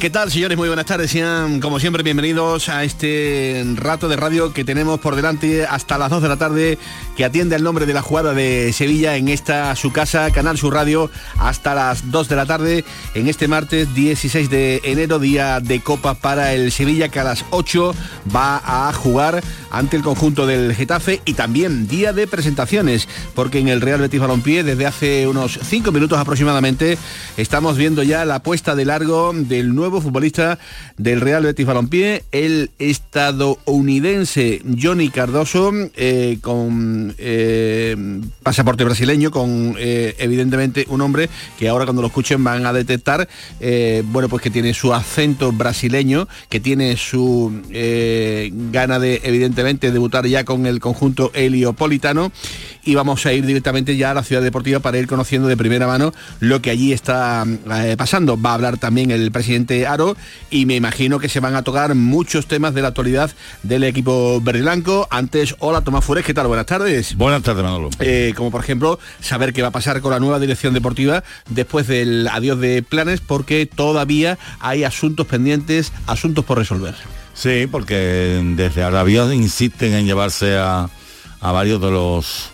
¿qué tal señores? Muy buenas tardes. Sean como siempre bienvenidos a este rato de radio que tenemos por delante hasta las 2 de la tarde que atiende al nombre de la jugada de Sevilla en esta su casa, Canal Sur Radio, hasta las 2 de la tarde en este martes 16 de enero, día de Copa para el Sevilla que a las 8 va a jugar ante el conjunto del Getafe y también día de presentaciones porque en el Real Betis Balompié desde hace unos 5 minutos aproximadamente estamos viendo ya la puesta de largo de el futbolista del Real Betis Balompié, el estadounidense Johnny Cardoso, eh, con eh, pasaporte brasileño, con eh, evidentemente un hombre que ahora cuando lo escuchen van a detectar, bueno, pues que tiene su acento brasileño, que tiene su gana de evidentemente debutar ya con el conjunto heliopolitano y vamos a ir directamente ya a la ciudad deportiva para ir conociendo de primera mano lo que allí está pasando. Va a hablar también el presidente Aro y me imagino que se van a tocar muchos temas de la actualidad del equipo verde blanco. Antes, hola Tomás Fures, ¿qué tal? Buenas tardes. Buenas tardes, Manolo. Eh, como por ejemplo, saber qué va a pasar con la nueva dirección deportiva después del adiós de planes, porque todavía hay asuntos pendientes, asuntos por resolver. Sí, porque desde Arabia insisten en llevarse a, varios de los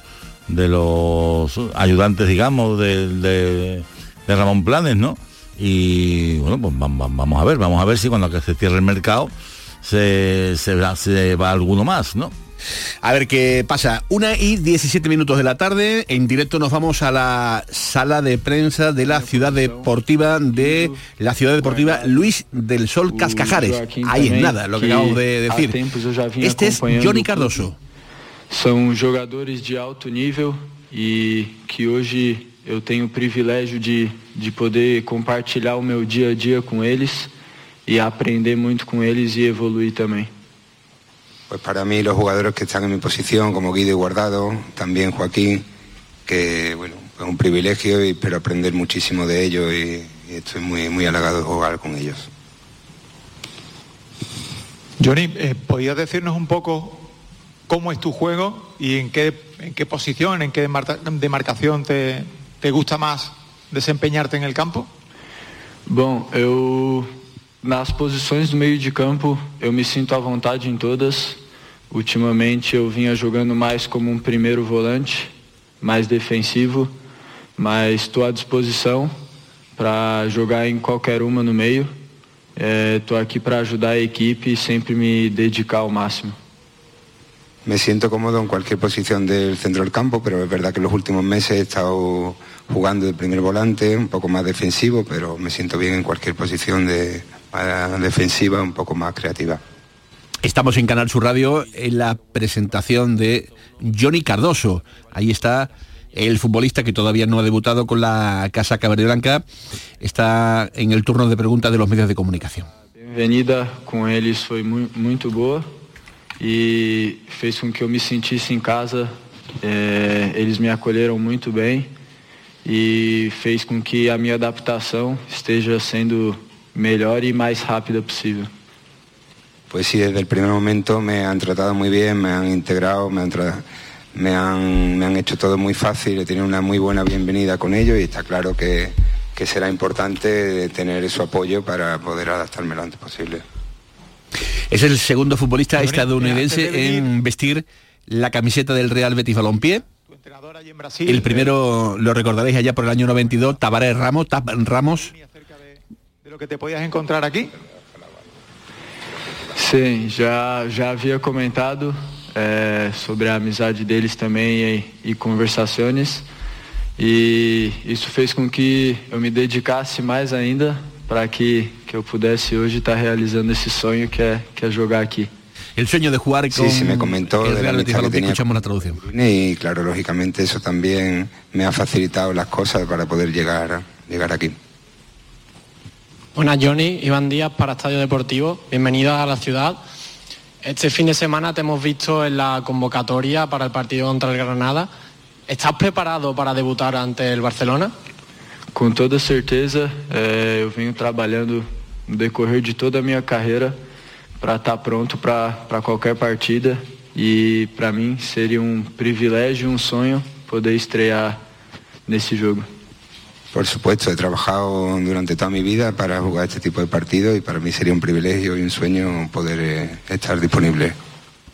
de los ayudantes, digamos, de, de Ramón Planes, ¿no? y bueno, pues vamos a ver, vamos a ver si cuando se cierre el mercado se, se, va alguno más, ¿no? A ver qué pasa. Una y 17 minutos de la tarde. En directo nos vamos a la sala de prensa de la ciudad deportiva de la ciudad deportiva Luis del Sol Cascajares. Ahí es nada lo que acabamos de decir. Este es Johnny Cardoso. Son jugadores de alto nivel y que hoy eu tenho o privilégio de, de poder compartilhar o meu dia a dia com eles y aprender muito com eles y evoluir también. Pues para mí los jugadores que están en mi posición, como Guido y Guardado, también Joaquín, que bueno, es un privilegio y espero aprender muchísimo de ellos y, estoy muy, muy halagado de jugar con ellos. Johnny, eh, ¿podrías decirnos un poco cómo es tu juego y en qué, en qué posición, en qué demarcación te, te gusta más desempenhar-te en el campo? Bom, eu nas posições do meio de campo eu me sinto à vontade em todas. Ultimamente eu vinha jogando mais como um primeiro volante, mais defensivo, mas estou à disposição para jogar em qualquer uma no meio. Estou é, aqui para ajudar a equipe e sempre me dedicar ao máximo. Me siento cómodo en cualquier posición del centro del campo, pero es verdad que en los últimos meses he estado jugando de primer volante, un poco más defensivo, pero me siento bien en cualquier posición de, defensiva, un poco más creativa. Estamos en Canal Sur Radio en la presentación de Johnny Cardoso. Ahí está el futbolista que todavía no ha debutado con la Casa Verde Blanca. Está en el turno de preguntas de los medios de comunicación. Bienvenida con ellos fue muy, muy boa. E fez com que eu me sentisse em casa. É, eles me acolheram muito bem e fez com que a minha adaptação esteja sendo melhor e mais rápida possível. Pues sí, desde el primer momento me han tratado muy bien, me han integrado, me han, me han, me han hecho todo muy fácil, he tenido una muy buena bienvenida con ellos y está claro que, que será importante tener su apoyo para poder adaptarme lo antes posible. Es el segundo futbolista estadounidense en vestir la camiseta del Real Betis Balompié. El primero lo recordaréis allá por el año 92, Tabaré Ramos, Ramos. De lo que te podías encontrar aquí. Sí, ya, ya había comentado eh, sobre a amizade deles também e, e conversações. E isso fez com que eu me dedicasse mais ainda para que, que eu pudesse hoje estar realizando esse sonho que é, que é jogar aqui. El sueño de jugar con sí, se me comentó el de la que tenía escuchamos la traducción. Y claro, lógicamente eso también me ha facilitado las cosas para poder llegar, llegar aquí. Buenas Johnny, Iván Díaz para Estadio Deportivo, bienvenido a la ciudad. Este fin de semana te hemos visto en la convocatoria para el partido contra el Granada. ¿Estás preparado para debutar ante el Barcelona? Com toda certeza, é, eu venho trabalhando no decorrer de toda a minha carreira para estar tá pronto para qualquer partida e para mim seria um privilégio, um sonho poder estrear nesse jogo. Por supuesto, he trabajado durante toda mi vida para jugar este tipo de partidos y para mí sería un privilegio y un sueño poder eh, estar disponible.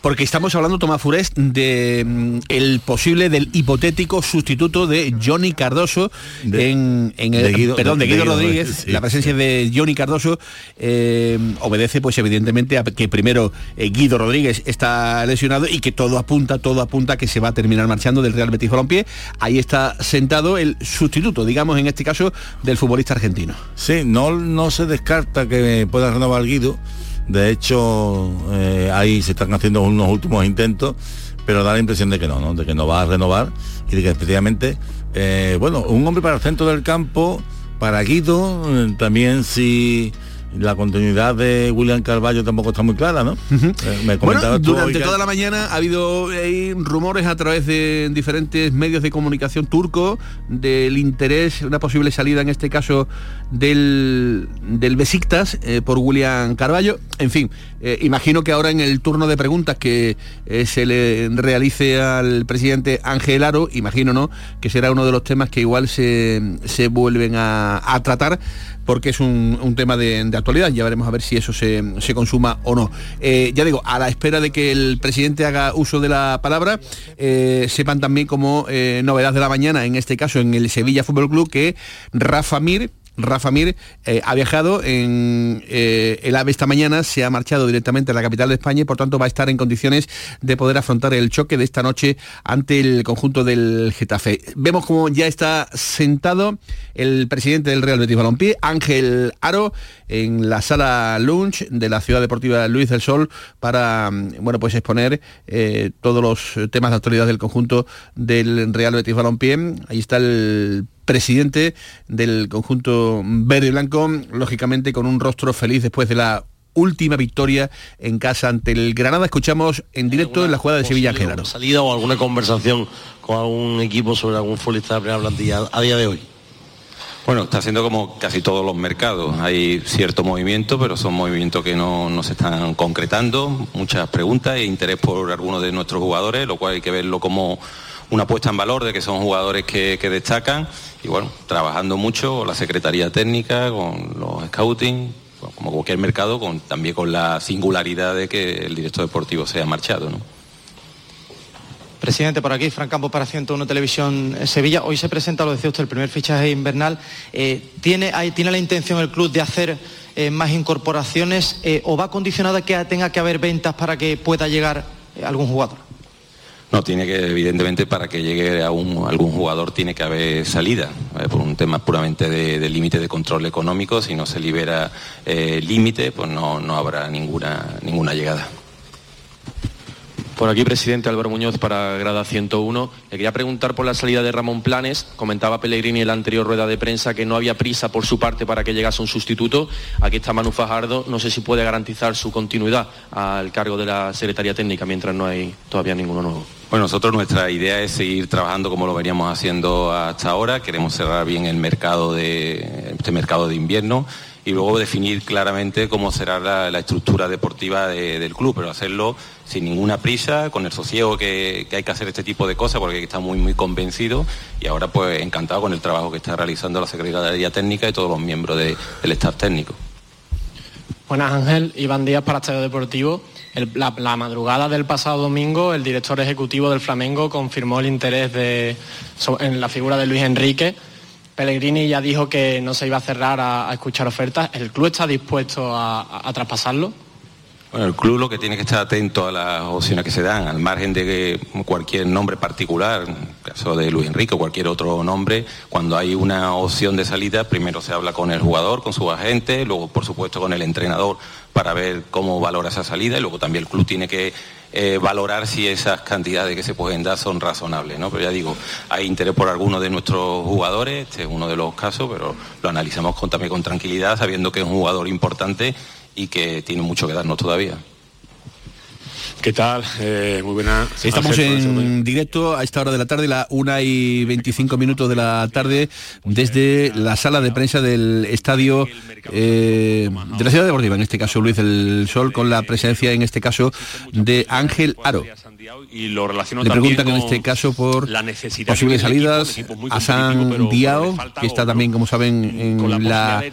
Porque estamos hablando, Tomás Furés, de mm, el posible, del hipotético sustituto de Johnny Cardoso en, el, perdón, de Guido, Rodríguez. la presencia de Johnny Cardoso eh, obedece, pues evidentemente, a que primero eh, Guido Rodríguez está lesionado y que todo apunta, todo apunta que se va a terminar marchando del Real Betis Balompié. Ahí está sentado el sustituto, digamos, en este caso, del futbolista argentino. Sí, no, no se descarta que pueda renovar Guido de hecho, eh, ahí se están haciendo unos últimos intentos, pero da la impresión de que no, ¿no? de que no va a renovar y de que efectivamente, eh, bueno, un hombre para el centro del campo, para Guido, eh, también si la continuidad de William Carballo tampoco está muy clara, ¿no? Eh, bueno, durante toda la mañana ha habido eh, rumores a través de diferentes medios de comunicación turco del interés, una posible salida en este caso del, del Besiktas eh, por William Carballo. En fin, imagino que ahora en el turno de preguntas que se le realice al presidente Ángel Aro, imagino, ¿no?, que será uno de los temas que igual se, vuelven a, tratar porque es un, tema de, actualidad. Ya veremos a ver si eso se, consuma o no. Eh, ya digo, a la espera de que el presidente haga uso de la palabra, eh, sepan también como eh, novedad de la mañana, en este caso en el Sevilla Fútbol Club, que Rafa Mir Rafa Mir eh, ha viajado en eh, el AVE esta mañana, se ha marchado directamente a la capital de España y por tanto va a estar en condiciones de poder afrontar el choque de esta noche ante el conjunto del Getafe. Vemos como ya está sentado el presidente del Real Betis Balompié, Ángel Aro, en la sala lunch de la Ciudad Deportiva Luis del Sol para bueno pues exponer eh, todos los temas de actualidad del conjunto del Real Betis Balompié. Ahí está el presidente del conjunto verde y blanco, lógicamente con un rostro feliz después de la última victoria en casa ante el Granada. Escuchamos en directo en la jugada de Sevilla Genaro. ¿Salida o alguna conversación con algún equipo sobre algún futbolista de primera plantilla a día de hoy? Bueno, está haciendo como casi todos los mercados. Hay cierto movimiento, pero son movimientos que no, no, se están concretando. Muchas preguntas e interés por algunos de nuestros jugadores, lo cual hay que verlo como una puesta en valor de que son jugadores que, destacan y bueno, trabajando mucho con la Secretaría Técnica, con los scouting, como cualquier mercado, también con la singularidad de que el director deportivo sea marchado. ¿no? Presidente, por aquí, Fran Campos para 101 Televisión Sevilla. Hoy se presenta, lo decía usted, el primer fichaje invernal. Eh, ¿tiene, ¿Tiene la intención el club de hacer eh, más incorporaciones eh, o va condicionada que tenga que haber ventas para que pueda llegar algún jugador? No, tiene que, evidentemente, para que llegue a algún jugador tiene que haber salida, eh, por un tema puramente de, límite de control económico. Si no se libera eh, límite, pues no, no habrá ninguna, ninguna llegada. Por aquí, presidente Álvaro Muñoz para Grada 101. Le quería preguntar por la salida de Ramón Planes. Comentaba Pellegrini en la anterior rueda de prensa que no había prisa por su parte para que llegase un sustituto. Aquí está Manu Fajardo. No sé si puede garantizar su continuidad al cargo de la Secretaría Técnica mientras no hay todavía ninguno nuevo. Bueno, nosotros nuestra idea es seguir trabajando como lo veníamos haciendo hasta ahora. Queremos cerrar bien el mercado de este mercado de invierno y luego definir claramente cómo será la, estructura deportiva del club, pero hacerlo sin ninguna prisa, con el sosiego que, hay que hacer este tipo de cosas, porque está muy muy convencido y ahora pues encantado con el trabajo que está realizando la Secretaría Técnica y todos los miembros del staff técnico. Buenas Ángel, Iván Díaz para Estadio Deportivo la, madrugada del pasado domingo, el director ejecutivo del Flamengo confirmó el interés en la figura de Luis Enrique. Pellegrini ya dijo que no se iba a cerrar a, escuchar ofertas. ¿El club está dispuesto a, traspasarlo? Bueno, el club lo que tiene que estar atento a las opciones que se dan, al margen de cualquier nombre particular, en el caso de Luis Enrique o cualquier otro nombre, cuando hay una opción de salida, primero se habla con el jugador, con su agente, luego por supuesto con el entrenador para ver cómo valora esa salida y luego también el club tiene que eh, valorar si esas cantidades que se pueden dar son razonables, ¿no? Pero ya digo, hay interés por algunos de nuestros jugadores, este es uno de los casos, pero lo analizamos con, también con tranquilidad, sabiendo que es un jugador importante y que tiene mucho que darnos todavía. ¿Qué tal? Eh, muy buena. Estamos en directo a esta hora de la tarde, la 1 y 25 minutos de la tarde, desde la sala de prensa del estadio eh, de la ciudad de Deportiva, en este caso Luis del Sol, con la presencia en este caso de Ángel Aro. Y lo Le preguntan en este caso por la necesidad posibles salidas a San Diao, que está también, como saben, en la,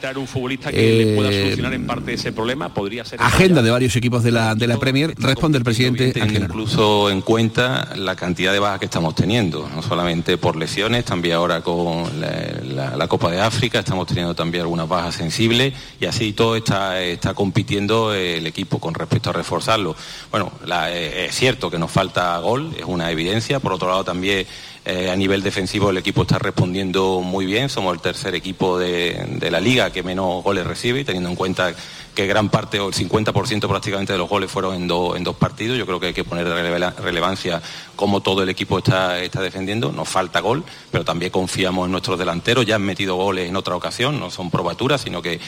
agenda de varios equipos de la, de la Premier. Responde el presidente Ángel. Incluso en cuenta la cantidad de bajas que estamos teniendo, no solamente por lesiones, también ahora con la, Copa de África estamos teniendo también algunas bajas sensibles y así todo está, está compitiendo el equipo con respecto a reforzarlo. Bueno, eh, es cierto que nos falta gol, es una evidencia. Por otro lado, también eh, a nivel defensivo el equipo está respondiendo muy bien. Somos el tercer equipo de, la liga que menos goles recibe, teniendo en cuenta que gran parte o el 50% prácticamente de los goles fueron en, en dos partidos. Yo creo que hay que poner relevancia cómo todo el equipo está, está defendiendo. Nos falta gol, pero también confiamos en nuestros delanteros. Ya han metido goles en otra ocasión, no son probaturas, sino que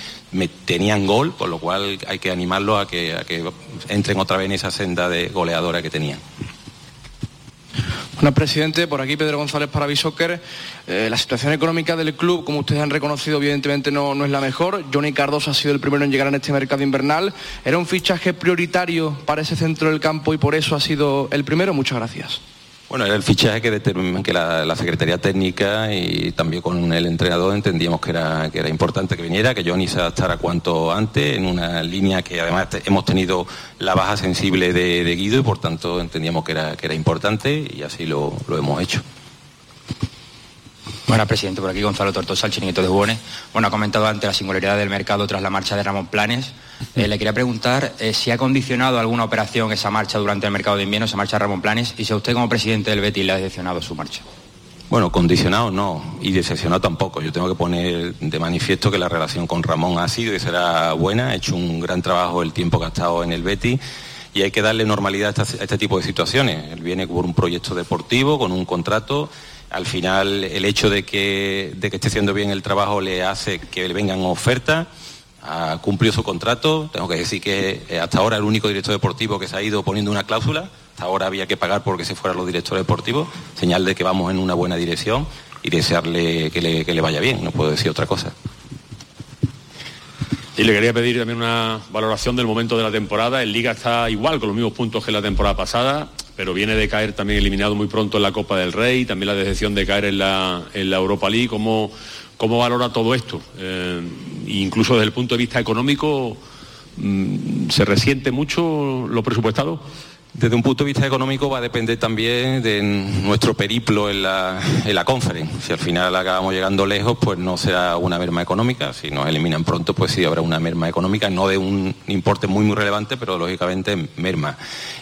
tenían gol, con lo cual hay que animarlos a que, a que entren otra vez en esa senda de goleadora que tenían. Bueno, presidente, por aquí Pedro González para Bisoccer. Eh, la situación económica del club, como ustedes han reconocido, evidentemente no, no es la mejor. Johnny Cardoso ha sido el primero en llegar en este mercado invernal. Era un fichaje prioritario para ese centro del campo y por eso ha sido el primero. Muchas gracias. Bueno, era el fichaje que, que la, Secretaría Técnica y también con el entrenador entendíamos que era, que era importante que viniera, que Johnny se adaptara cuanto antes, en una línea que además hemos tenido la baja sensible de, Guido y por tanto entendíamos que era, que era importante y así lo, lo hemos hecho. Bueno, presidente, por aquí Gonzalo Tortosa, el chiringuito de Buones. Bueno, ha comentado antes la singularidad del mercado tras la marcha de Ramón Planes. Eh, le quería preguntar eh, si ha condicionado alguna operación esa marcha durante el mercado de invierno, esa marcha Ramón Planes, y si a usted como presidente del Betis le ha decepcionado su marcha. Bueno, condicionado no, y decepcionado tampoco. Yo tengo que poner de manifiesto que la relación con Ramón ha sido y será buena, ha hecho un gran trabajo el tiempo que ha estado en el Betis y hay que darle normalidad a este tipo de situaciones. Él viene por un proyecto deportivo, con un contrato al final el hecho de que, de que esté haciendo bien el trabajo le hace que le vengan ofertas, ha cumplido su contrato, tengo que decir que eh, hasta ahora el único director deportivo que se ha ido poniendo una cláusula, hasta ahora había que pagar porque se fueran los directores deportivos, señal de que vamos en una buena dirección y desearle que le, vaya bien, no puedo decir otra cosa. Y le quería pedir también una valoración del momento de la temporada. El Liga está igual con los mismos puntos que la temporada pasada pero viene de caer también eliminado muy pronto en la Copa del Rey, también la decepción de caer en la, Europa League. ¿Cómo, cómo valora todo esto? Eh, incluso desde el punto de vista económico, mm, ¿se resiente mucho lo presupuestado? Desde un punto de vista económico va a depender también de nuestro periplo en la, en la conference. Si al final acabamos llegando lejos, pues no será una merma económica. Si nos eliminan pronto, pues sí habrá una merma económica, no de un importe muy muy relevante, pero lógicamente merma.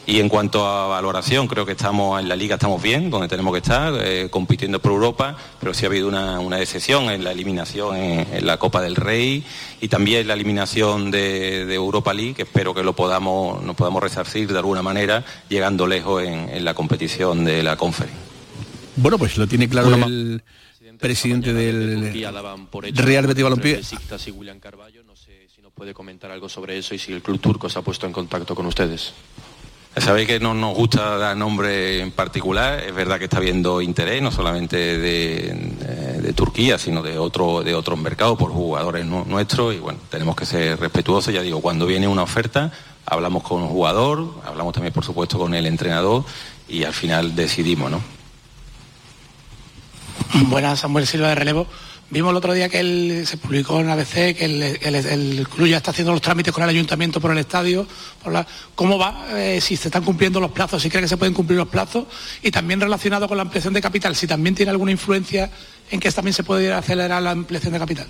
Y en cuanto a valoración, creo que estamos en la liga estamos bien, donde tenemos que estar, eh, compitiendo por Europa, pero sí ha habido una, una decepción en la eliminación en, la Copa del Rey y también la eliminación de, de Europa League, que espero que lo podamos, nos podamos resarcir de alguna manera llegando lejos en, la competición de la conferencia. Bueno, pues lo tiene claro el presidente del Real Betis Balompié. No sé si nos puede comentar algo sobre eso y si el club turco se ha puesto en contacto con ustedes. Sabéis que no nos gusta dar nombre en particular, es verdad que está habiendo interés no solamente de, Turquía, sino de otro, de otros mercados por jugadores nuestros y bueno, tenemos que ser respetuosos, ya digo, cuando viene una oferta hablamos con un jugador, hablamos también por supuesto con el entrenador y al final decidimos, ¿no? Buenas, Samuel Silva de Relevo. Vimos el otro día que él, se publicó en ABC que el, club ya está haciendo los trámites con el ayuntamiento por el estadio. Por la, ¿Cómo va? Eh, si se están cumpliendo los plazos, si cree que se pueden cumplir los plazos. Y también relacionado con la ampliación de capital, si también tiene alguna influencia en que también se puede acelerar la ampliación de capital.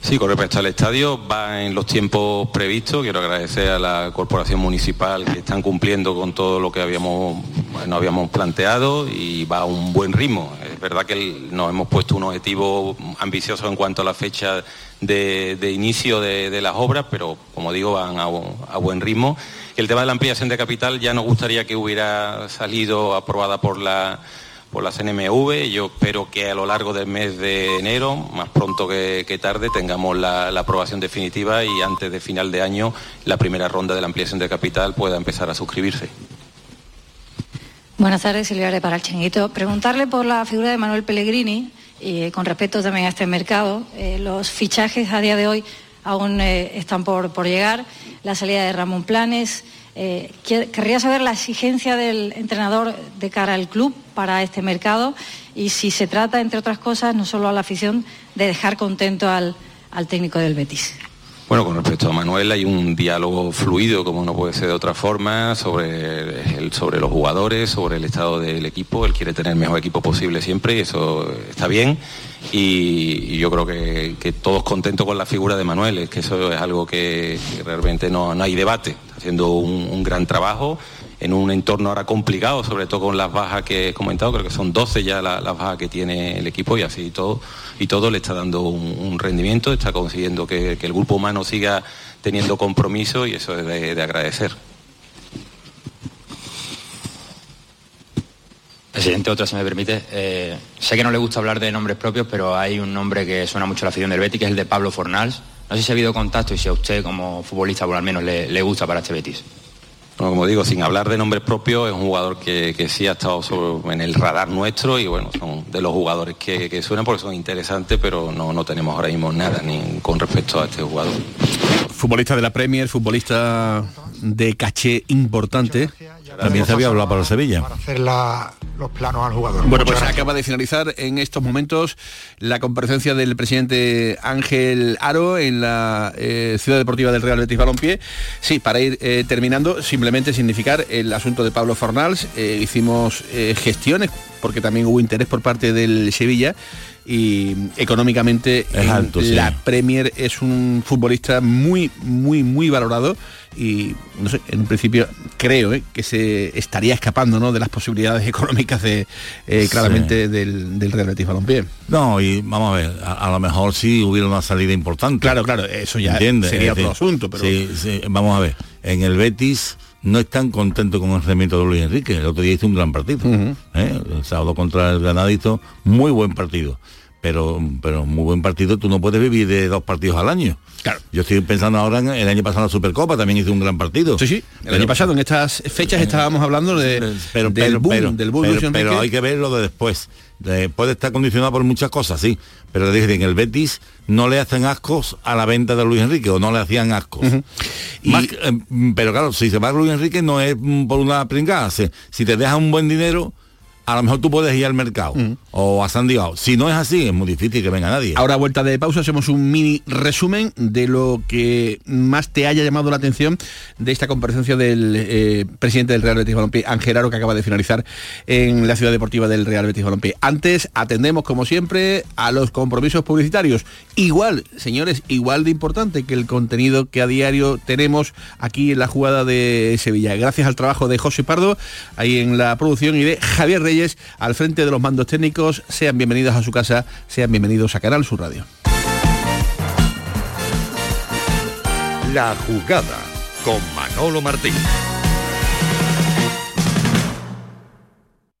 Sí, con respecto al estadio, va en los tiempos previstos. Quiero agradecer a la Corporación Municipal que están cumpliendo con todo lo que habíamos, bueno, habíamos planteado y va a un buen ritmo. Es verdad que nos hemos puesto un objetivo ambicioso en cuanto a la fecha de, inicio de, las obras, pero como digo, van a, a buen ritmo. El tema de la ampliación de capital ya nos gustaría que hubiera salido aprobada por la por la CNMV. Yo espero que a lo largo del mes de enero, más pronto que, que tarde, tengamos la, la aprobación definitiva y antes de final de año la primera ronda de la ampliación de capital pueda empezar a suscribirse. Buenas tardes, Silvia para el Chinguito. Preguntarle por la figura de Manuel Pellegrini, y con respecto también a este mercado. Eh, los fichajes a día de hoy aún eh, están por, por, llegar. La salida de Ramón Planes. Eh, querría saber la exigencia del entrenador de cara al club para este mercado y si se trata, entre otras cosas, no solo a la afición, de dejar contento al, al técnico del Betis. Bueno, con respecto a Manuel hay un diálogo fluido, como no puede ser de otra forma, sobre, el, sobre los jugadores, sobre el estado del equipo. Él quiere tener el mejor equipo posible siempre y eso está bien. Y, yo creo que, que, todos contentos con la figura de Manuel, es que eso es algo que, realmente no, no, hay debate. Haciendo un, un gran trabajo en un entorno ahora complicado, sobre todo con las bajas que he comentado, creo que son 12 ya las la bajas que tiene el equipo y así todo, y todo le está dando un, rendimiento, está consiguiendo que, el grupo humano siga teniendo compromiso y eso es de, de agradecer. Presidente, otra, si me permite. Eh, sé que no le gusta hablar de nombres propios, pero hay un nombre que suena mucho a la afición del Betis, que es el de Pablo Fornals. No sé si ha habido contacto y si a usted, como futbolista, por al menos le gusta para este Betis. Bueno, como digo, sin hablar de nombres propios, es un jugador que, que sí ha estado sobre, en el radar nuestro y bueno, son de los jugadores que, que suenan porque son interesantes, pero no, no, tenemos ahora mismo nada ni con respecto a este jugador. Futbolista de la Premier, futbolista de caché importante. También se había hablado para Sevilla. Para hacer la, los planos al jugador. Bueno, pues acaba de finalizar en estos momentos la comparecencia del presidente Ángel Aro en la eh, Ciudad Deportiva del Real Betis Balompié. Sí, para ir eh, terminando, simplemente significar el asunto de Pablo Fornals. Eh, hicimos gestiones porque también hubo interés por parte del Sevilla y económicamente es alto, sí. la Premier es un futbolista muy, muy, muy valorado y no sé, en un principio creo ¿eh? que se estaría escapando ¿no? de las posibilidades económicas de eh, claramente sí. del, del, Real Betis Balompié. No, y vamos a ver, a, a, lo mejor sí hubiera una salida importante. Claro, claro, eso ya ¿entiendes? sería otro asunto, pero. Sí, vamos a ver, en el Betis no están contentos con el rendimiento de Luis Enrique. El otro día hizo un gran partido. Uh -huh. ¿eh? El sábado contra el Granadito, muy buen partido pero pero muy buen partido tú no puedes vivir de dos partidos al año claro yo estoy pensando ahora en el año pasado en la Supercopa también hizo un gran partido sí sí el pero, año pasado en estas fechas estábamos hablando de pero, del pero, boom, pero, del boom pero, pero hay que ver lo de después de, puede estar condicionado por muchas cosas sí pero dije en el Betis no le hacen ascos a la venta de Luis Enrique o no le hacían ascos uh -huh. y, Más, eh, pero claro si se va Luis Enrique no es por una pringada si, si te deja un buen dinero a lo mejor tú puedes ir al mercado mm. o a San Diego. Si no es así, es muy difícil que venga nadie. Ahora, vuelta de pausa, hacemos un mini resumen de lo que más te haya llamado la atención de esta comparecencia del eh, presidente del Real Betis Balompié, Ángel Aro, que acaba de finalizar en la ciudad deportiva del Real Betis Balompié. Antes, atendemos, como siempre, a los compromisos publicitarios. Igual, señores, igual de importante que el contenido que a diario tenemos aquí en la jugada de Sevilla. Gracias al trabajo de José Pardo, ahí en la producción, y de Javier Reyes al frente de los mandos técnicos. Sean bienvenidos a su casa, sean bienvenidos a Canal Sur Radio. La jugada con Manolo Martín.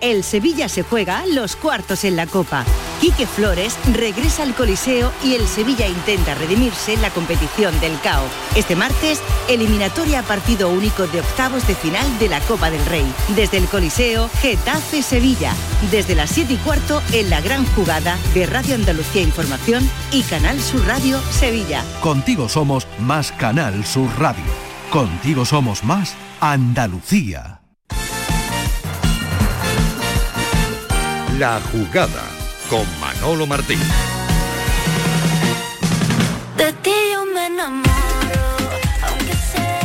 El Sevilla se juega los cuartos en la Copa. Quique Flores regresa al Coliseo y el Sevilla intenta redimirse en la competición del CAO. Este martes, eliminatoria partido único de octavos de final de la Copa del Rey. Desde el Coliseo, Getafe Sevilla. Desde las 7 y cuarto en la gran jugada de Radio Andalucía Información y Canal Sur Radio Sevilla. Contigo somos más Canal Sur Radio. Contigo somos más Andalucía. La jugada con Manolo Martín. De ti yo me enamoro, aunque sé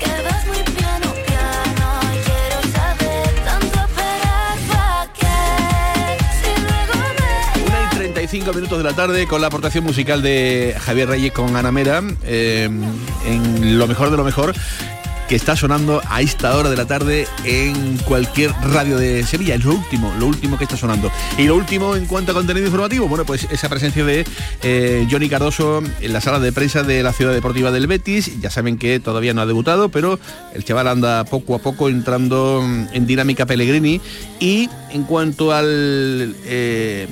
que vas muy piano, piano. Y quiero saber tanto esperar pa' que si luego me... Una y 35 minutos de la tarde con la aportación musical de Javier Reyes con Ana Mera eh, en lo mejor de lo mejor que está sonando a esta hora de la tarde en cualquier radio de Sevilla. Es lo último, lo último que está sonando. Y lo último en cuanto a contenido informativo, bueno, pues esa presencia de eh, Johnny Cardoso en la sala de prensa de la Ciudad Deportiva del Betis. Ya saben que todavía no ha debutado, pero el chaval anda poco a poco entrando en dinámica Pellegrini. Y en cuanto al eh,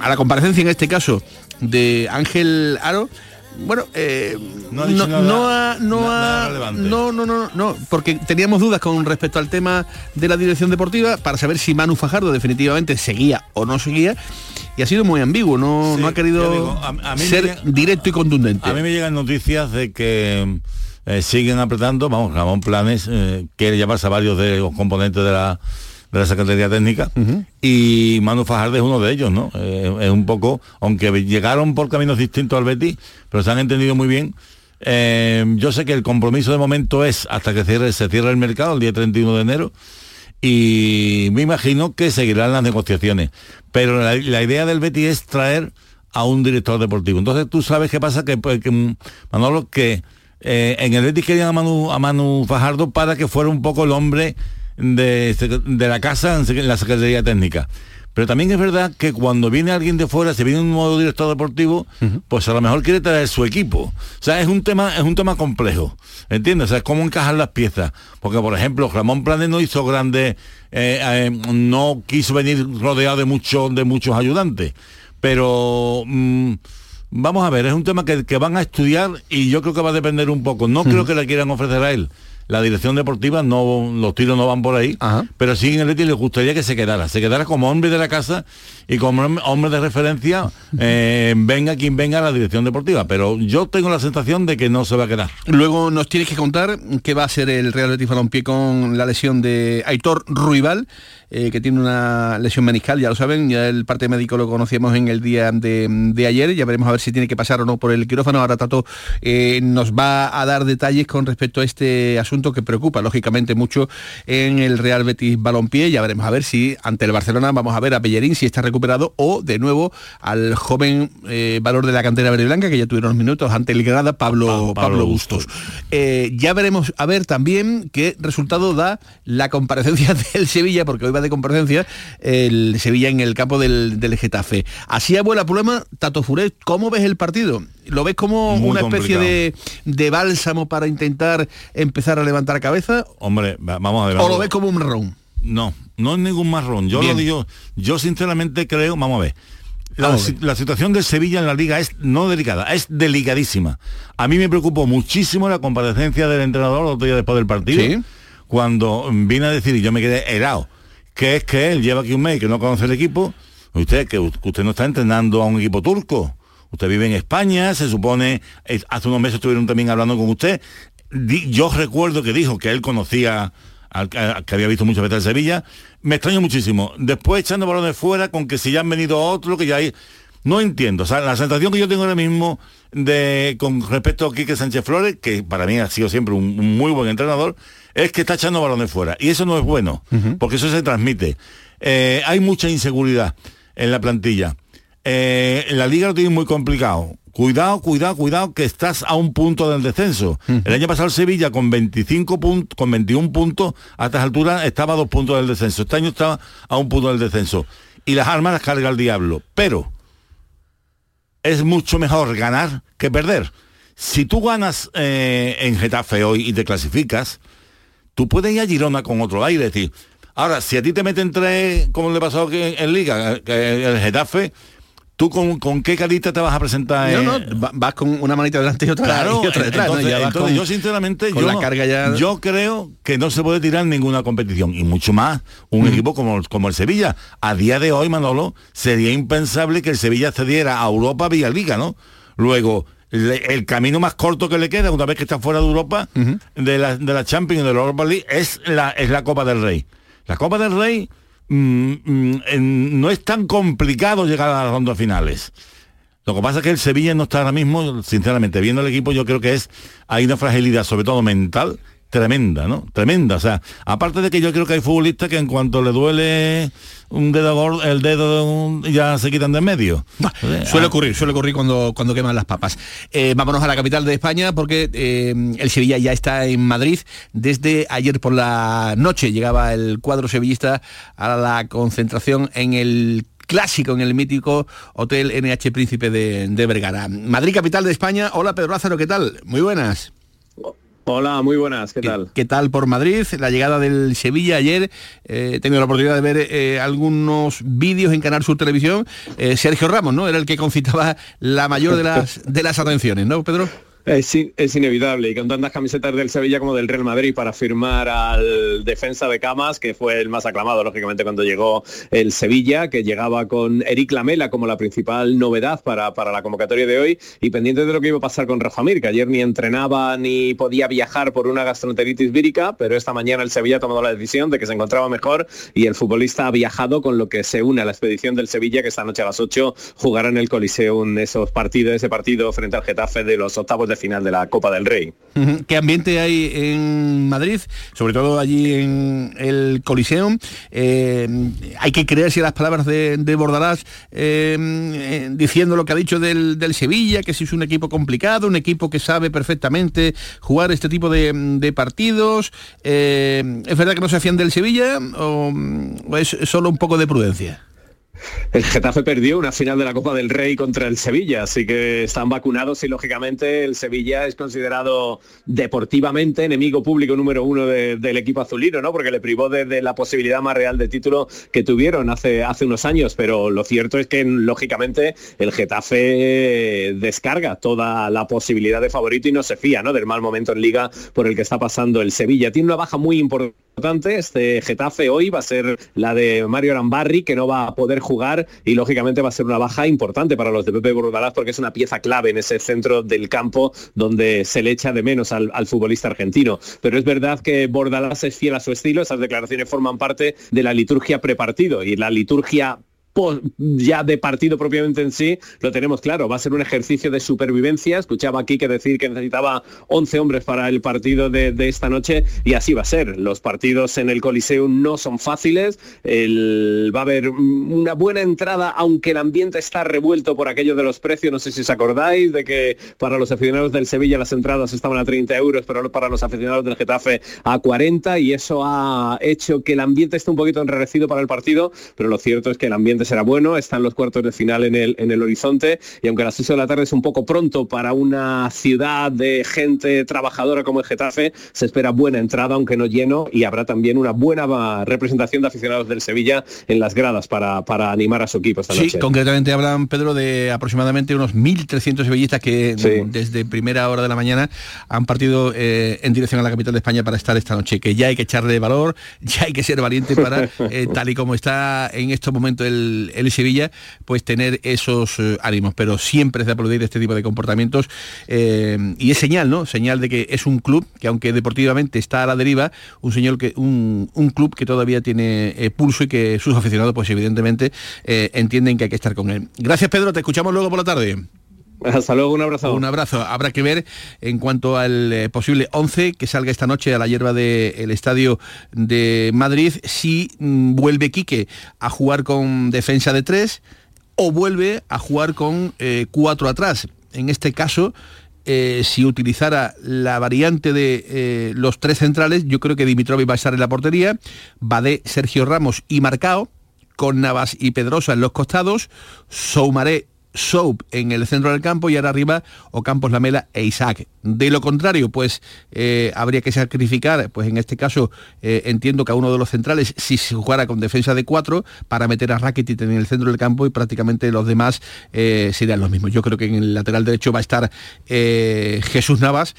a la comparecencia en este caso de Ángel Aro, bueno, eh, No no, ha nada- no ha- no nada ha- relevante. no, no, no, no, porque teníamos dudas con respecto al tema de la dirección deportiva para saber si Manu Fajardo definitivamente seguía o no seguía y ha sido muy ambiguo, no, no ha querido digo, a- a ser llega- directo y contundente. A mí me llegan noticias de que eh, siguen apretando, vamos, Ramón Planes eh, quiere llevarse a varios de los componentes de la, de la Secretaría Técnica y Manu Fajardo es uno de ellos, ¿no? Eh, es un poco, aunque llegaron por caminos distintos al Betis, pero se han entendido muy bien. Eh, yo sé que el compromiso de momento es hasta que cierre, se cierre el mercado el día 31 de enero y me imagino que seguirán las negociaciones. Pero la, la idea del Betis es traer a un director deportivo. Entonces tú sabes qué pasa, que, pues, que, mm, Manolo, que eh, en el Betis querían a Manu, a Manu Fajardo para que fuera un poco el hombre de, de la casa en la Secretaría Técnica. Pero también es verdad que cuando viene alguien de fuera, si viene un nuevo director deportivo, pues a lo mejor quiere traer su equipo. O sea, es un tema, es un tema complejo. ¿Entiendes? O sea, es cómo encajar las piezas. Porque, por ejemplo, Ramón Planes no hizo grandes, eh, eh, no quiso venir rodeado de muchos, de muchos ayudantes. Pero mm, vamos a ver, es un tema que, que van a estudiar y yo creo que va a depender un poco. No creo que le quieran ofrecer a él la dirección deportiva, no los tiros no van por ahí, pero sí en el Betis les gustaría que se quedara, se quedara como hombre de la casa y como hom- hombre de referencia, eh, venga quien venga a la dirección deportiva. Pero yo tengo la sensación de que no se va a quedar. Luego nos tienes que contar qué va a ser el Real Betis Balompié con la lesión de Aitor Ruibal, eh, que tiene una lesión meniscal, ya lo saben, ya el parte médico lo conocíamos en el día de, de ayer, ya veremos a ver si tiene que pasar o no por el quirófano. Ahora Tato eh, nos va a dar detalles con respecto a este asunto que preocupa lógicamente mucho en el Real Betis Balompié. Ya veremos a ver si ante el Barcelona vamos a ver a Bellerín si está recuperado o de nuevo al joven eh, valor de la cantera verde y blanca que ya tuvieron minutos ante el Granada, Pablo, Pablo, Bustos. Eh, ya veremos a ver también qué resultado da la comparecencia del Sevilla, porque hoy va de comparecencia el Sevilla en el campo del, del Getafe. Así a buena pluma, Tato Furet, ¿cómo ves el partido? ¿Lo ves como Muy una especie de, de bálsamo para intentar empezar a levantar cabeza? Hombre, va- vamos a ver. ¿O lo ves como un marrón? No, no es ningún marrón. Yo Bien. lo digo, yo sinceramente creo, vamos a ver. La, situación del Sevilla en la liga es no delicada, es delicadísima. A mí me preocupó muchísimo la comparecencia del entrenador otro día después del partido, Sí. cuando vine a decir, y yo me quedé helado, que es que él lleva aquí un mes y que no conoce el equipo, usted que usted no está entrenando a un equipo turco. Usted vive en España, se supone, hace unos meses estuvieron también hablando con usted. Yo recuerdo que dijo que él conocía al, al que había visto muchas veces el Sevilla. Me extraño muchísimo. Después echando balones fuera con que si ya han venido otros, que ya hay... No entiendo. O sea, la sensación que yo tengo ahora mismo de con respecto a Quique Sánchez Flores, que para mí ha sido siempre un, un muy buen entrenador, es que está echando balones fuera. Y eso no es bueno, porque eso se transmite. Eh, hay mucha inseguridad en la plantilla. Eh, la liga lo tiene muy complicado. cuidado, cuidado, cuidado, que estás a un punto del descenso. El año pasado el Sevilla con 25 puntos, con 21 puntos, a estas alturas estaba a dos puntos del descenso. Este año estaba a un punto del descenso. Y las armas las carga el diablo. Pero es mucho mejor ganar que perder. Si tú ganas eh, en Getafe hoy y te clasificas, tú puedes ir a Girona con otro aire, tío. Ahora, si a ti te meten tres, como le pasó aquí en Liga, que el Getafe, ¿tú con, con qué carita te vas a presentar? No, eh? no, vas con una manita delante y otra, Claro, y otra detrás. ¿no? entonces, Ya vas entonces con- yo sinceramente yo, la carga ya yo creo que no se puede tirar ninguna competición y mucho más un equipo como, como el Sevilla. A día de hoy, Manolo, sería impensable que el Sevilla cediera a Europa vía Liga, ¿no? Luego, le- el camino más corto que le queda una vez que está fuera de Europa, de, la, de la Champions y de la Europa League, es la, es la Copa del Rey. La Copa del Rey mm, mm, no es tan complicado llegar a las rondas finales. Lo que pasa es que el Sevilla no está ahora mismo, sinceramente, viendo el equipo, yo creo que es, hay una fragilidad, sobre todo mental, tremenda, ¿no? Tremenda. O sea, aparte de que yo creo que hay futbolistas que en cuanto le duele un dedo gordo, el dedo ya se quitan de en medio. Suele ocurrir, suele ocurrir cuando, cuando queman las papas. Eh, vámonos a la capital de España porque eh, el Sevilla ya está en Madrid. Desde ayer por la noche llegaba el cuadro sevillista a la concentración en el clásico, en el mítico Hotel NH Príncipe de, de Vergara. Madrid, capital de España. Hola Pedro Lázaro, ¿qué tal? Muy buenas. Hola, muy buenas, ¿qué tal? ¿Qué tal por Madrid? La llegada del Sevilla ayer. eh, he tenido la oportunidad de ver eh, algunos vídeos en Canal Sur Televisión. Eh, Sergio Ramos, ¿no? Era el que concitaba la mayor de las, de las atenciones, ¿no, Pedro? Es, es inevitable y con tantas camisetas del Sevilla como del Real Madrid para firmar al defensa de Camas, que fue el más aclamado, lógicamente, cuando llegó el Sevilla, que llegaba con Eric Lamela como la principal novedad para, para la convocatoria de hoy y pendiente de lo que iba a pasar con Rafa Mir, que ayer ni entrenaba ni podía viajar por una gastroenteritis vírica, pero esta mañana el Sevilla ha tomado la decisión de que se encontraba mejor y el futbolista ha viajado con lo que se une a la expedición del Sevilla, que esta noche a las 8 jugará en el Coliseo en esos partidos, ese partido frente al Getafe de los octavos de final de la Copa del Rey. ¿Qué ambiente hay en Madrid? Sobre todo allí en el Coliseum. Eh, hay que creerse las palabras de, de Bordalás eh, eh, diciendo lo que ha dicho del, del Sevilla, que si es un equipo complicado, un equipo que sabe perfectamente jugar este tipo de, partidos. Eh, ¿Es verdad que no se fían del Sevilla o, o es solo un poco de prudencia? El Getafe perdió una final de la Copa del Rey contra el Sevilla, así que están vacunados y lógicamente el Sevilla es considerado deportivamente enemigo público número uno de- del equipo azulino, ¿no? Porque le privó de, la posibilidad más real de título que tuvieron hace, hace unos años, pero lo cierto es que lógicamente el Getafe descarga toda la posibilidad de favorito y no se fía, ¿no? Del mal momento en liga por el que está pasando el Sevilla. Tiene una baja muy importante este Getafe hoy va a ser la de Mario Arambarri que no va a poder jugar y lógicamente va a ser una baja importante para los de Pepe Bordalás porque es una pieza clave en ese centro del campo donde se le echa de menos al, al futbolista argentino. Pero es verdad que Bordalás es fiel a su estilo, esas declaraciones forman parte de la liturgia prepartido y la liturgia ya de partido propiamente en sí, lo tenemos claro, va a ser un ejercicio de supervivencia. Escuchaba aquí que decir que necesitaba 11 hombres para el partido de, de esta noche y así va a ser. Los partidos en el Coliseum no son fáciles, el- va a haber una buena entrada, aunque el ambiente está revuelto por aquello de los precios, no sé si os acordáis de que para los aficionados del Sevilla las entradas estaban a 30 euros, pero para los aficionados del Getafe a 40 y eso ha hecho que el ambiente esté un poquito enrarecido para el partido, pero lo cierto es que el ambiente será bueno, están los cuartos de final en el, en el horizonte y aunque a las 6 de la tarde es un poco pronto para una ciudad de gente trabajadora como el Getafe, se espera buena entrada, aunque no lleno, y habrá también una buena representación de aficionados del Sevilla en las gradas para, para animar a su equipo esta Sí, noche. concretamente hablan, Pedro, de aproximadamente unos 1.300 sevillistas que Sí. desde primera hora de la mañana han partido eh, en dirección a la capital de España para estar esta noche, que ya hay que echarle valor, ya hay que ser valiente para, eh, tal y como está en estos momentos el, el Sevilla, pues tener esos eh, ánimos, pero siempre es de aplaudir este tipo de comportamientos eh, y es señal, ¿no? Señal de que es un club que aunque deportivamente está a la deriva, un señor que un, club que todavía tiene eh, pulso y que sus aficionados, pues evidentemente entienden que hay que estar con él. Gracias Pedro, te escuchamos luego por la tarde. Hasta luego, un abrazo. Un abrazo. Habrá que ver en cuanto al eh, posible 11 que salga esta noche a la hierba del estadio de Madrid, si mm, vuelve Quique a jugar con defensa de tres o vuelve a jugar con eh, cuatro atrás. en este caso, eh, si utilizara la variante de eh, los tres centrales, yo creo que Dimitrovic va a estar en la portería, Badé, Sergio Ramos y Marcao, con Navas y Pedrosa en los costados, Soumaré Soap en el centro del campo y ahora arriba Ocampos Lamela e Isaac. De lo contrario, pues eh, habría que sacrificar, pues en este caso eh, entiendo que a uno de los centrales si se jugara con defensa de cuatro para meter a Rakitic en el centro del campo y prácticamente los demás eh, serían los mismos. Yo creo que en el lateral derecho va a estar Jesús Navas,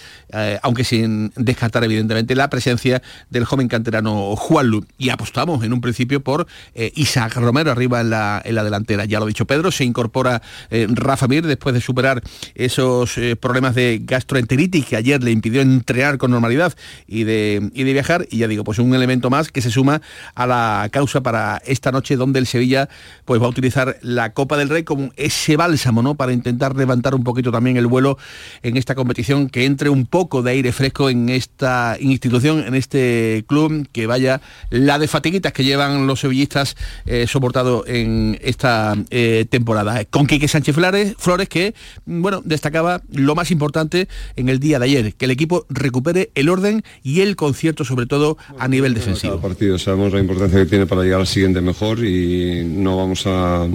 aunque sin descartar evidentemente la presencia del joven canterano Juan. Y apostamos en un principio por Isaac Romero arriba en la, en la delantera. Ya lo ha dicho Pedro, se incorpora eh, Rafa Mir después de superar esos eh, problemas de gastroenteritis que ayer le impidió entrenar con normalidad y de, y de viajar. Y ya digo, pues un elemento más que se suma a la causa para esta noche donde el Sevilla pues va a utilizar la Copa del Rey como ese bálsamo, ¿no? Para intentar levantar un poquito también el vuelo en esta competición, que entre un poco de aire fresco en esta institución, en este club, que vaya la de fatiguitas que llevan los sevillistas eh, soportado en esta eh, temporada. Sánchez Flores, Flores, que, bueno, destacaba lo más importante en el día de ayer, que el equipo recupere el orden y el concierto, sobre todo a nivel defensivo. Cada partido sabemos la importancia que tiene para llegar al siguiente mejor y no vamos a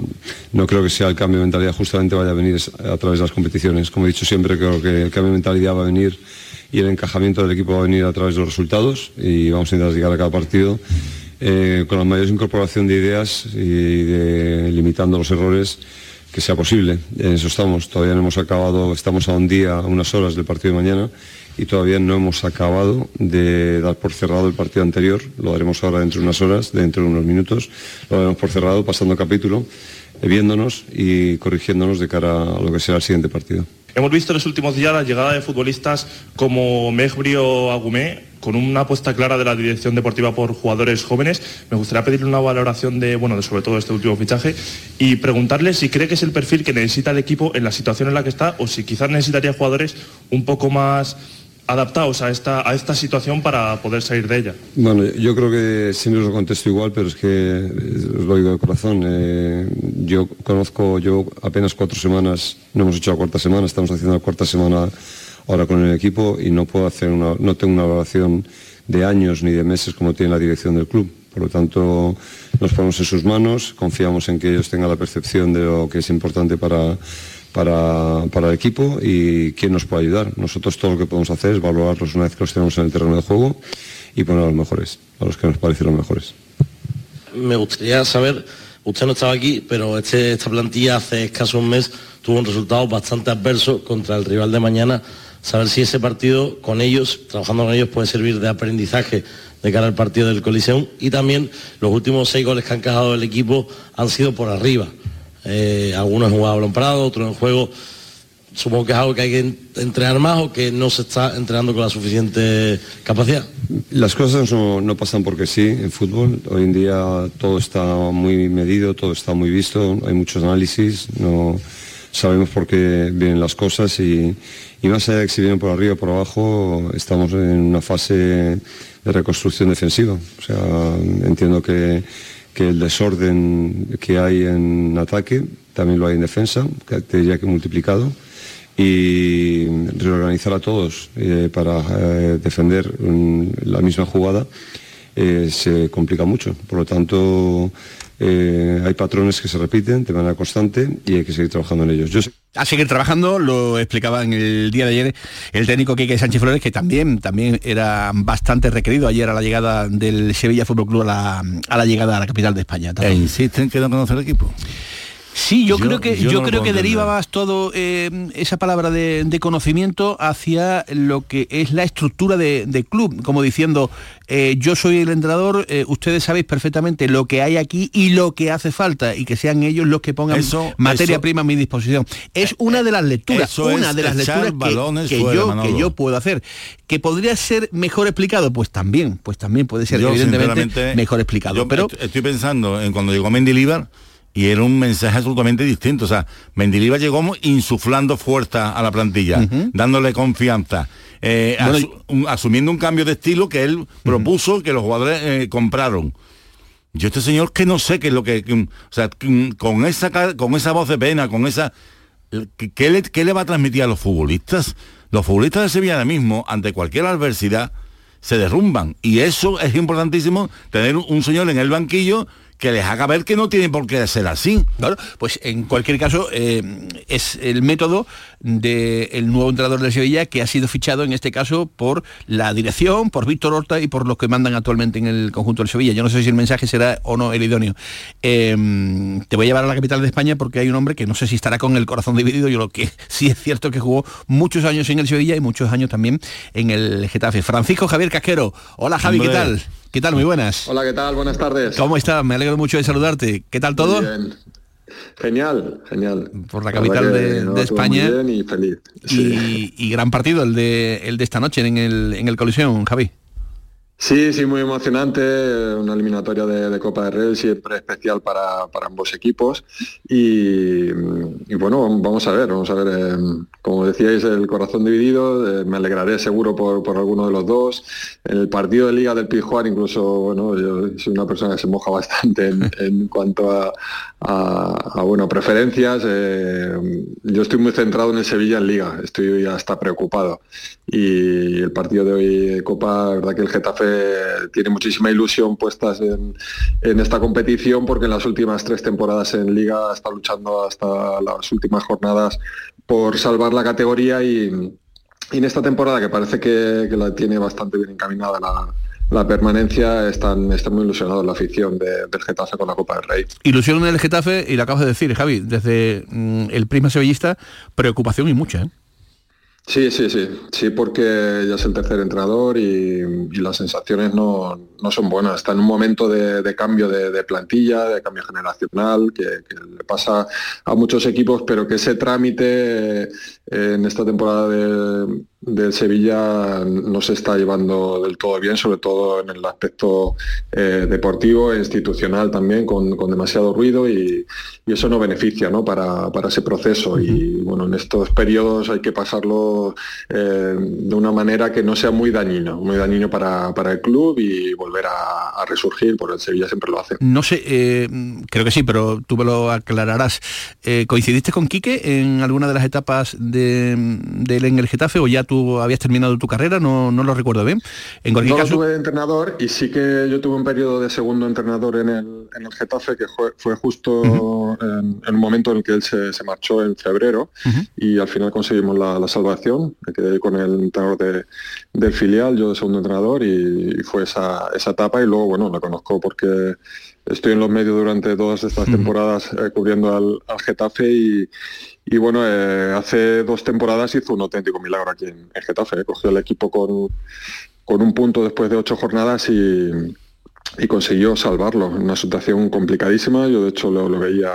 no creo que sea el cambio de mentalidad justamente vaya a venir a través de las competiciones como he dicho siempre creo que el cambio de mentalidad va a venir y el encajamiento del equipo va a venir a través de los resultados y vamos a intentar llegar a cada partido eh, con la mayor incorporación de ideas y de, limitando los errores que sea posible. En eso estamos. Todavía no hemos acabado, estamos a un día, a unas horas del partido de mañana y todavía no hemos acabado de dar por cerrado el partido anterior. Lo haremos ahora dentro de unas horas, dentro de unos minutos. Lo haremos por cerrado, pasando capítulo, eh, viéndonos y corrigiéndonos de cara a lo que será el siguiente partido. Hemos visto en los últimos días la llegada de futbolistas como Mejbrio Agumé, con una apuesta clara de la dirección deportiva por jugadores jóvenes. Me gustaría pedirle una valoración de, bueno, de sobre todo este último fichaje y preguntarle si cree que es el perfil que necesita el equipo en la situación en la que está o si quizás necesitaría jugadores un poco más adaptados a esta, situación para poder salir de ella. Bueno, yo creo que siempre os lo contesto igual, pero es que eh, os lo digo de corazón. eh, yo conozco, yo apenas cuatro semanas, no hemos hecho la cuarta semana, estamos haciendo la cuarta semana ahora con el equipo y no puedo hacer una, no tengo una evaluación de años ni de meses como tiene la dirección del club. Por lo tanto, nos ponemos en sus manos, confiamos en que ellos tengan la percepción de lo que es importante para, para, el equipo y quién nos puede ayudar. Nosotros todo lo que podemos hacer es valorarlos una vez que los tenemos en el terreno de juego y poner a los mejores, a los que nos parecen los mejores. Me gustaría saber, usted no estaba aquí, pero este- esta plantilla hace escaso un mes tuvo un resultado bastante adverso contra el rival de mañana. Saber si ese partido con ellos, trabajando con ellos, puede servir de aprendizaje de cara al partido del Coliseum. Y también los últimos seis goles que han encajado el equipo han sido por arriba. Eh, algunos en jugado a balón parado, otros en juego. Supongo que es algo que hay que en- entrenar más o que no se está entrenando con la suficiente capacidad. Las cosas no, no pasan porque sí en fútbol. Hoy en día todo está muy medido, todo está muy visto, hay muchos análisis, no sabemos por qué vienen las cosas y, y más allá de que si vienen por arriba o por abajo, estamos en una fase de reconstrucción defensiva. O sea, entiendo que, que el desorden que hay en ataque también lo hay en defensa, que te que multiplicado y reorganizar a todos eh, para eh, defender la misma jugada eh, se complica mucho. Por lo tanto, eh, hay patrones que se repiten de manera constante y hay que seguir trabajando en ellos. Yo sé- a seguir trabajando, lo explicaba en el día de ayer el técnico Quique Sánchez Flores, que también, también era bastante requerido ayer a la llegada del Sevilla Fútbol Club a la, a la llegada a la capital de España. E insisten que no conoce el equipo. Sí, yo, Yo- creo que yo yo, no lo creo que deriva más todo eh, esa palabra de, de conocimiento hacia lo que es la estructura de, de club, como diciendo eh, yo soy el entrenador, eh, ustedes sabéis perfectamente lo que hay aquí y lo que hace falta y que sean ellos los que pongan Eso- materia eso- prima a mi disposición. Es una de las lecturas, una de las lecturas que, que fuera, yo, Manolo. que yo puedo hacer. Que podría ser mejor explicado, pues también, pues también puede ser Yo, evidentemente mejor explicado. pero est- estoy pensando en cuando llegó Mendilibar y era un mensaje absolutamente distinto. O sea, Mendilibar llegó insuflando fuerza a la plantilla, dándole confianza. eh, Bueno, asu- un- asumiendo un cambio de estilo que él propuso que los jugadores eh, compraron. Yo este señor que no sé qué es lo que, que- o sea, que, con esa con esa voz de pena, con esa ¿qué, le, qué le va a transmitir a los futbolistas? Los futbolistas de Sevilla ahora mismo, ante cualquier adversidad, se derrumban. Y eso es importantísimo, tener un señor en el banquillo que les haga ver que no tiene por qué ser así. Claro, pues en cualquier caso eh, es el método del nuevo entrenador de Sevilla que ha sido fichado en este caso por la dirección, por Víctor Horta y por los que mandan actualmente en el conjunto del Sevilla. Yo no sé si el mensaje será o no el idóneo. Eh, te voy a llevar a la capital de España porque hay un hombre que no sé si estará con el corazón dividido. Yo lo que sí es cierto que jugó muchos años en el Sevilla y muchos años también en el Getafe. Francisco Javier Casquero. Hola Javi, ¿qué tal? ¿Qué tal? Muy buenas. Hola, ¿qué tal? Buenas tardes. ¿Cómo estás? Me alegro mucho de saludarte. ¿Qué tal todo? Muy bien. Genial, genial. Por la capital de, no, de estuvo España. Muy bien y feliz. Y, y gran partido el de, el de esta noche en el, en el Coliseum, Javi. Sí, sí, muy emocionante, una eliminatoria de, Copa de Rey siempre especial para, para ambos equipos y, bueno, vamos a ver, vamos a ver, eh, como decíais, el corazón dividido, eh, me alegraré seguro por, por alguno de los dos. En el partido de Liga del Pijuán incluso, bueno, yo soy una persona que se moja bastante en, cuanto a, bueno, preferencias, eh, yo estoy muy centrado en el Sevilla en Liga, estoy hasta preocupado y el partido de hoy de Copa, la verdad que el Getafe tiene muchísima ilusión puestas en, esta competición porque en las últimas tres temporadas en Liga está luchando hasta las últimas jornadas por salvar la categoría y, en esta temporada que parece que, la tiene bastante bien encaminada la, permanencia, están, están muy ilusionados la afición de, del Getafe con la Copa del Rey. Ilusión en el Getafe y lo acabas de decir, Javi, desde mm, el prisma sevillista, preocupación y mucha. ¿eh? Sí, sí, sí, sí, porque ya es el tercer entrenador y, y las sensaciones no, no, son buenas. Está en un momento de, de cambio de, de, plantilla, de cambio generacional, que, que, le pasa a muchos equipos, pero que ese trámite eh, en esta temporada de, del Sevilla no se está llevando del todo bien, sobre todo en el aspecto eh, deportivo e institucional también, con, con demasiado ruido y, y, eso no beneficia ¿no? Para, para ese proceso. Y bueno, en estos periodos hay que pasarlo eh, de una manera que no sea muy dañino, muy dañino para, para el club y volver a, a, resurgir, porque el Sevilla siempre lo hace. No sé, eh, creo que sí, pero tú me lo aclararás. Eh, ¿Coincidiste con Quique en alguna de las etapas de, de él en el Getafe o ya tú habías terminado tu carrera? No, no lo recuerdo bien. En cualquier no caso... tuve de entrenador y sí que yo tuve un periodo de segundo entrenador en el, en el Getafe que fue, fue justo uh -huh. en, en, un momento en el que él se, se marchó en febrero uh -huh. y al final conseguimos la, la, salvación. Me quedé con el entrenador de, del filial, yo de segundo entrenador y, y fue esa, esa etapa y luego, bueno, la conozco porque estoy en los medios durante todas estas temporadas eh, cubriendo al, al, Getafe y, y bueno, eh, hace dos temporadas hizo un auténtico milagro aquí en, en Getafe. Eh. Cogió el equipo con, con un punto después de ocho jornadas y, y consiguió salvarlo en una situación complicadísima. Yo de hecho lo, lo veía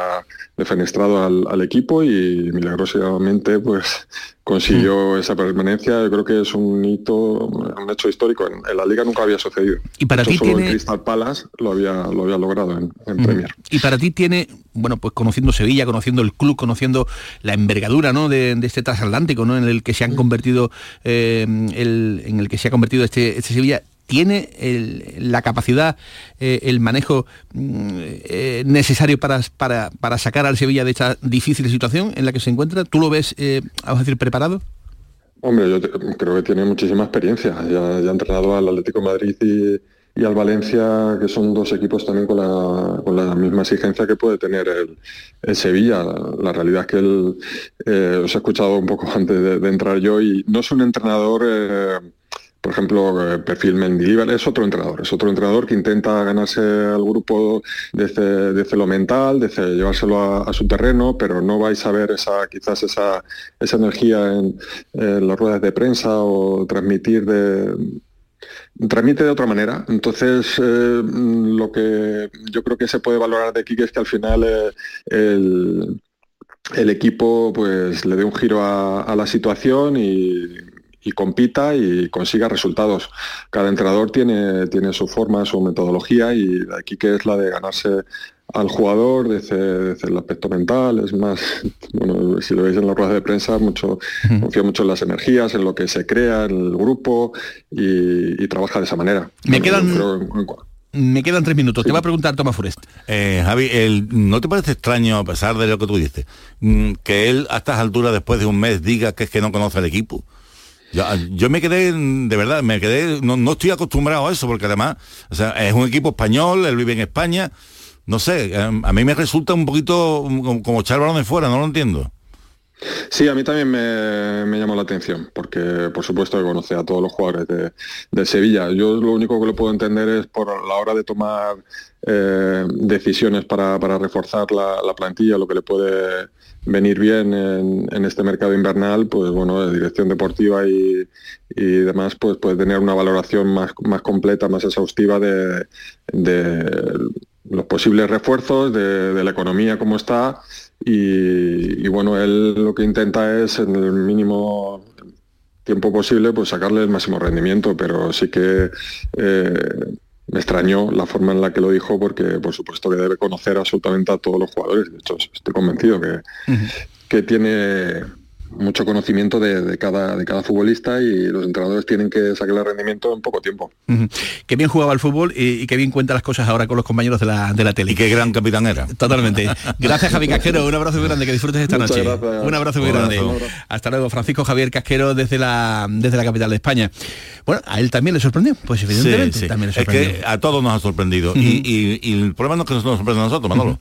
defenestrado al, al, equipo y milagrosamente pues consiguió mm. esa permanencia. Yo creo que es un hito, un hecho histórico. En, en la liga nunca había sucedido. Y para ti solo tiene... el Crystal Palace lo había, lo había logrado en, en mm. Premier. Y para ti tiene, bueno, pues conociendo Sevilla, conociendo el club, conociendo la envergadura ¿no? de, de este transatlántico, ¿no? En el que se han convertido, eh, el, en el que se ha convertido este, este Sevilla, tiene la capacidad, eh, el manejo eh, necesario para, para, para, sacar al Sevilla de esta difícil situación en la que se encuentra? ¿Tú lo ves, eh, vamos a decir, preparado? Hombre, yo creo que tiene muchísima experiencia. Ya, ha entrenado al Atlético Madrid y, al Valencia, que son dos equipos también con la, misma exigencia que puede tener el, Sevilla. La, realidad es que él, eh, os he escuchado un poco antes de, entrar yo, y no es un entrenador por ejemplo, eh, perfil Mendilibar es otro entrenador, es otro entrenador que intenta ganarse al grupo desde, desde lo mental, desde llevárselo a, su terreno, pero no vais a ver esa, quizás esa, esa energía en, las ruedas de prensa o transmitir de, transmite de otra manera. Entonces, eh, lo que yo creo que se puede valorar de Kike es que al final eh, el, el, equipo pues le dé un giro a la situación y y compita y consiga resultados. Cada entrenador tiene, tiene su forma, su metodología y aquí que es la de ganarse al jugador desde, desde, el aspecto mental, es más, bueno, si lo veis en las ruedas de prensa, mucho, confía mucho en las energías, en lo que se crea en el grupo y, y trabaja de esa manera. Me quedan... Creo, Me quedan tres minutos. Te va a preguntar Tomás Forest. Eh, Javi, el- ¿no te parece extraño, a pesar de lo que tú dices, mm, que él a estas alturas, después de un mes, diga que es que no conoce el equipo? Yo, yo me quedé, mm, de verdad, me quedé, no, no estoy acostumbrado a eso, porque además, o sea, es un equipo español, él vive en España, no sé, eh, a mí me resulta un poquito mm, como, echar balones fuera, no lo entiendo. Sí, a mí también me, me llamó la atención, porque por supuesto que conoce a todos los jugadores de, Sevilla. Yo lo único que lo puedo entender es por la hora de tomar eh, decisiones para, para reforzar la, la plantilla, lo que le puede venir bien en, este mercado invernal, pues bueno, la dirección deportiva y, y demás, pues puede tener una valoración más, más completa, más exhaustiva de, de los posibles refuerzos, de, de la economía como está y, y, bueno, él lo que intenta es en el mínimo tiempo posible pues sacarle el máximo rendimiento, pero sí que eh, me extrañó la forma en la que lo dijo porque por supuesto que debe conocer absolutamente a todos los jugadores, de hecho estoy convencido que, que tiene mucho conocimiento de, de cada, de cada futbolista y los entrenadores tienen que sacarle rendimiento en poco tiempo. Ujú. Qué bien jugaba al fútbol y, y qué bien cuenta las cosas ahora con los compañeros de la, de la tele. Y qué gran capitán era. Totalmente. Gracias Javi Casquero, un abrazo muy grande, que disfrutes esta Muchas noche. gracias. Un abrazo muy Un grande. abrazo. Hasta luego, Francisco Javier Casquero desde la, desde la capital de España. Bueno, a él también le sorprendió, pues evidentemente Sí, sí. también le Es que a todos nos ha sorprendido. y, y- y el problema no es que nos sorprenda a nosotros, Manolo.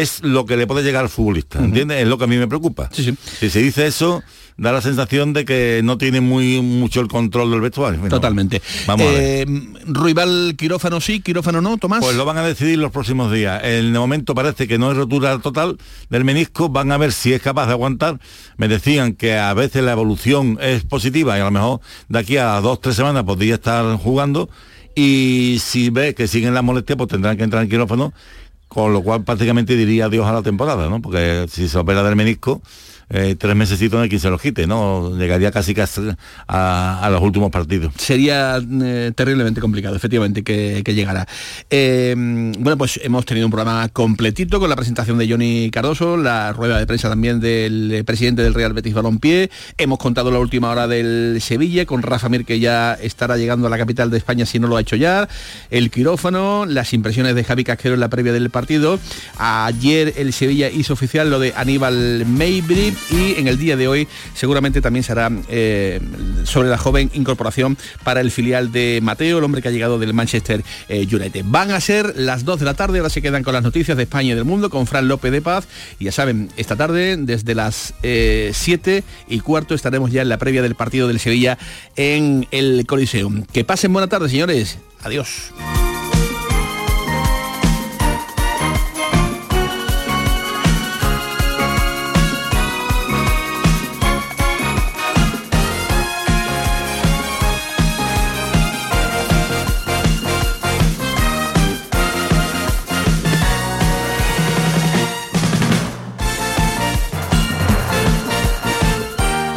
Es lo que le puede llegar al futbolista, ¿entiendes? Es lo que a mí me preocupa. Si se dice eso, da la sensación de que no tiene muy mucho el control del vestuario. Bueno, Totalmente. Vamos a ver. Eh, Ruibal, quirófano sí, quirófano no, Tomás. Pues lo van a decidir los próximos días. En el momento parece que no es rotura total del menisco, van a ver si es capaz de aguantar. Me decían que a veces la evolución es positiva y a lo mejor de aquí a dos, tres semanas podría estar jugando. Y si ve que siguen las molestias, pues tendrán que entrar en quirófano, con lo cual prácticamente diría adiós a la temporada, ¿no? Porque si se opera del menisco, eh, tres meses no hay quien se lo quite, ¿no? Llegaría casi casi a, los últimos partidos. sería eh, terriblemente complicado, efectivamente, que, que llegara. Eh, bueno, pues hemos tenido un programa completito con la presentación de Johnny Cardoso, la rueda de prensa también del presidente del Real Betis Balompié. Hemos contado la última hora del Sevilla con Rafa Mir, que ya estará llegando a la capital de España si no lo ha hecho ya. El quirófano, las impresiones de Javi Casquero en la previa del partido. Ayer el Sevilla hizo oficial lo de Aníbal Y en el día de hoy seguramente también será eh, sobre la joven incorporación para el filial de Mateo, el hombre que ha llegado del Manchester eh, United. Van a ser las 2 de la tarde, ahora se quedan con las noticias de España y del mundo con Fran López de Paz. Y ya saben, esta tarde desde las 7 y cuarto estaremos ya en la previa del partido del Sevilla en el Coliseum. Que pasen buena tarde, señores. Adiós.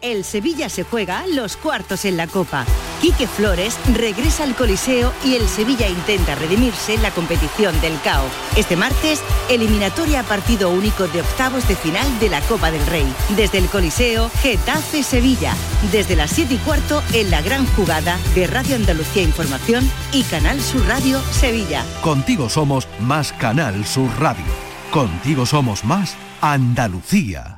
El Sevilla se juega los cuartos en la Copa. Quique Flores regresa al Coliseo y el Sevilla intenta redimirse en la competición del CAO. Este martes, eliminatoria a partido único de octavos de final de la Copa del Rey. Desde el Coliseo, Getafe Sevilla. Desde las 7 y cuarto en la gran jugada de Radio Andalucía Información y Canal Sur Radio Sevilla. Contigo somos más Canal Sur Radio. Contigo somos más Andalucía.